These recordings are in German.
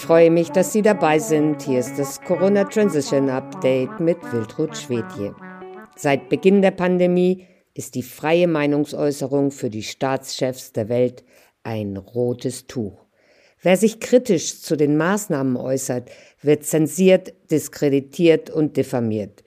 Ich freue mich, dass Sie dabei sind. Hier ist das Corona Transition Update mit Wiltrud Schwedje. Seit Beginn der Pandemie ist die freie Meinungsäußerung für die Staatschefs der Welt ein rotes Tuch. Wer sich kritisch zu den Maßnahmen äußert, wird zensiert, diskreditiert und diffamiert.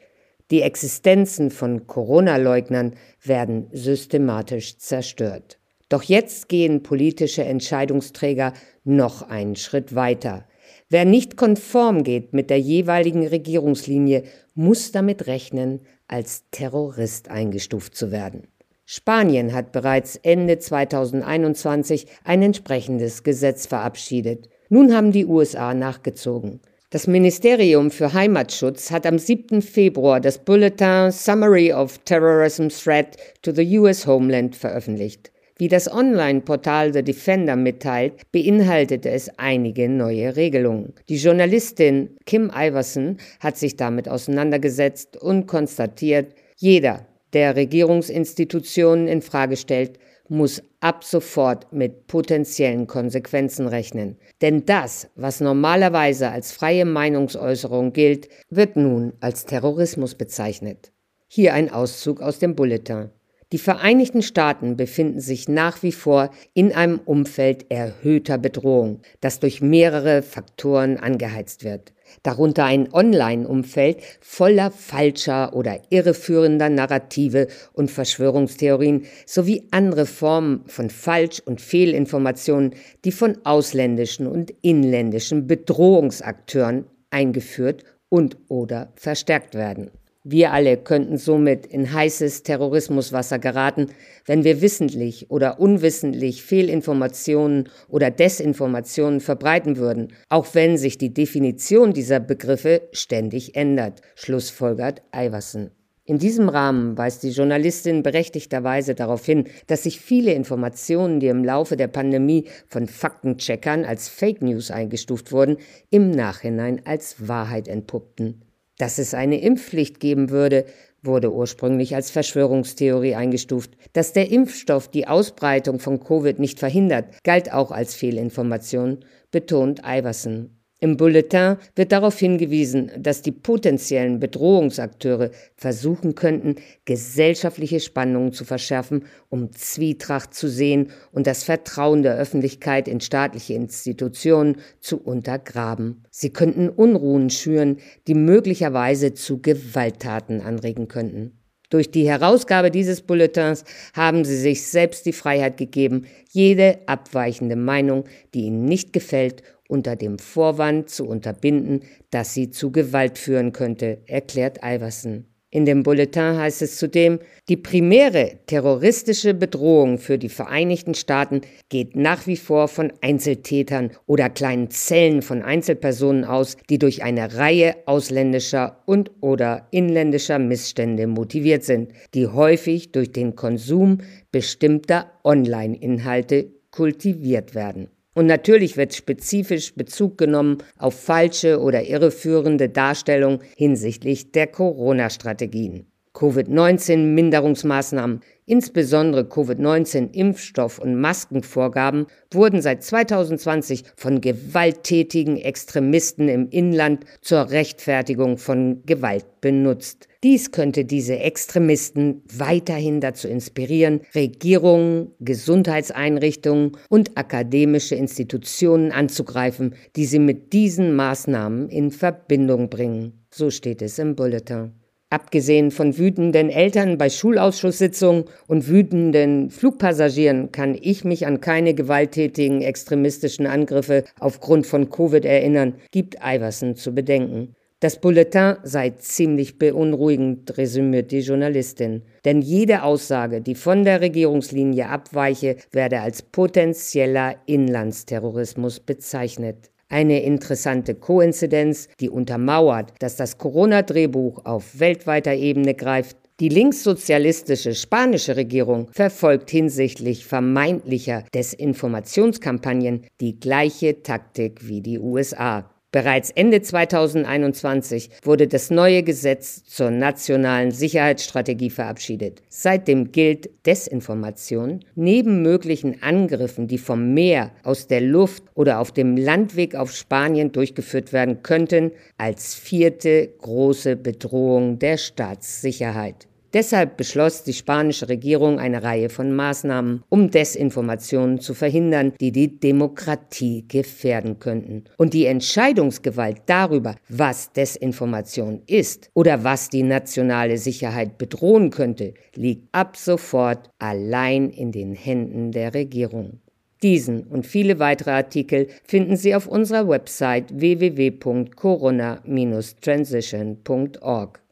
Die Existenzen von Corona-Leugnern werden systematisch zerstört. Doch jetzt gehen politische Entscheidungsträger noch einen Schritt weiter. Wer nicht konform geht mit der jeweiligen Regierungslinie, muss damit rechnen, als Terrorist eingestuft zu werden. Spanien hat bereits Ende 2021 ein entsprechendes Gesetz verabschiedet. Nun haben die USA nachgezogen. Das Ministerium für Heimatschutz hat am 7. Februar das Bulletin Summary of Terrorism Threat to the US Homeland veröffentlicht. Wie das Online-Portal The Defender mitteilt, beinhaltete es einige neue Regelungen. Die Journalistin Kim Iverson hat sich damit auseinandergesetzt und konstatiert, jeder, der Regierungsinstitutionen in Frage stellt, muss ab sofort mit potenziellen Konsequenzen rechnen. Denn das, was normalerweise als freie Meinungsäußerung gilt, wird nun als Terrorismus bezeichnet. Hier ein Auszug aus dem Bulletin. Die Vereinigten Staaten befinden sich nach wie vor in einem Umfeld erhöhter Bedrohung, das durch mehrere Faktoren angeheizt wird. Darunter ein Online-Umfeld voller falscher oder irreführender Narrative und Verschwörungstheorien sowie andere Formen von Falsch- und Fehlinformationen, die von ausländischen und inländischen Bedrohungsakteuren eingeführt und oder verstärkt werden. Wir alle könnten somit in heißes Terrorismuswasser geraten, wenn wir wissentlich oder unwissentlich Fehlinformationen oder Desinformationen verbreiten würden, auch wenn sich die Definition dieser Begriffe ständig ändert, schlussfolgert Iverson. In diesem Rahmen weist die Journalistin berechtigterweise darauf hin, dass sich viele Informationen, die im Laufe der Pandemie von Faktencheckern als Fake News eingestuft wurden, im Nachhinein als Wahrheit entpuppten. Dass es eine Impfpflicht geben würde, wurde ursprünglich als Verschwörungstheorie eingestuft. Dass der Impfstoff die Ausbreitung von Covid nicht verhindert, galt auch als Fehlinformation, betont Iverson. Im Bulletin wird darauf hingewiesen, dass die potenziellen Bedrohungsakteure versuchen könnten, gesellschaftliche Spannungen zu verschärfen, um Zwietracht zu sehen und das Vertrauen der Öffentlichkeit in staatliche Institutionen zu untergraben. Sie könnten Unruhen schüren, die möglicherweise zu Gewalttaten anregen könnten. Durch die Herausgabe dieses Bulletins haben sie sich selbst die Freiheit gegeben, jede abweichende Meinung, die ihnen nicht gefällt unter dem Vorwand zu unterbinden, dass sie zu Gewalt führen könnte, erklärt Iverson. In dem Bulletin heißt es zudem, die primäre terroristische Bedrohung für die Vereinigten Staaten geht nach wie vor von Einzeltätern oder kleinen Zellen von Einzelpersonen aus, die durch eine Reihe ausländischer und oder inländischer Missstände motiviert sind, die häufig durch den Konsum bestimmter Online-Inhalte kultiviert werden. Und natürlich wird spezifisch Bezug genommen auf falsche oder irreführende Darstellungen hinsichtlich der Corona-Strategien. Covid-19-Minderungsmaßnahmen, insbesondere Covid-19-Impfstoff- und Maskenvorgaben, wurden seit 2020 von gewalttätigen Extremisten im Inland zur Rechtfertigung von Gewalt benutzt. Dies könnte diese Extremisten weiterhin dazu inspirieren, Regierungen, Gesundheitseinrichtungen und akademische Institutionen anzugreifen, die sie mit diesen Maßnahmen in Verbindung bringen. So steht es im Bulletin. Abgesehen von wütenden Eltern bei Schulausschusssitzungen und wütenden Flugpassagieren kann ich mich an keine gewalttätigen extremistischen Angriffe aufgrund von Covid erinnern, gibt Iverson zu bedenken. Das Bulletin sei ziemlich beunruhigend, resümiert die Journalistin. Denn jede Aussage, die von der Regierungslinie abweiche, werde als potenzieller Inlandsterrorismus bezeichnet. Eine interessante Koinzidenz, die untermauert, dass das Corona-Drehbuch auf weltweiter Ebene greift. Die linkssozialistische spanische Regierung verfolgt hinsichtlich vermeintlicher Desinformationskampagnen die gleiche Taktik wie die USA. Bereits Ende 2021 wurde das neue Gesetz zur nationalen Sicherheitsstrategie verabschiedet. Seitdem gilt Desinformation neben möglichen Angriffen, die vom Meer, aus der Luft oder auf dem Landweg auf Spanien durchgeführt werden könnten, als vierte große Bedrohung der Staatssicherheit. Deshalb beschloss die spanische Regierung eine Reihe von Maßnahmen, um Desinformationen zu verhindern, die die Demokratie gefährden könnten. Und die Entscheidungsgewalt darüber, was Desinformation ist oder was die nationale Sicherheit bedrohen könnte, liegt ab sofort allein in den Händen der Regierung. Diesen und viele weitere Artikel finden Sie auf unserer Website www.corona-transition.org.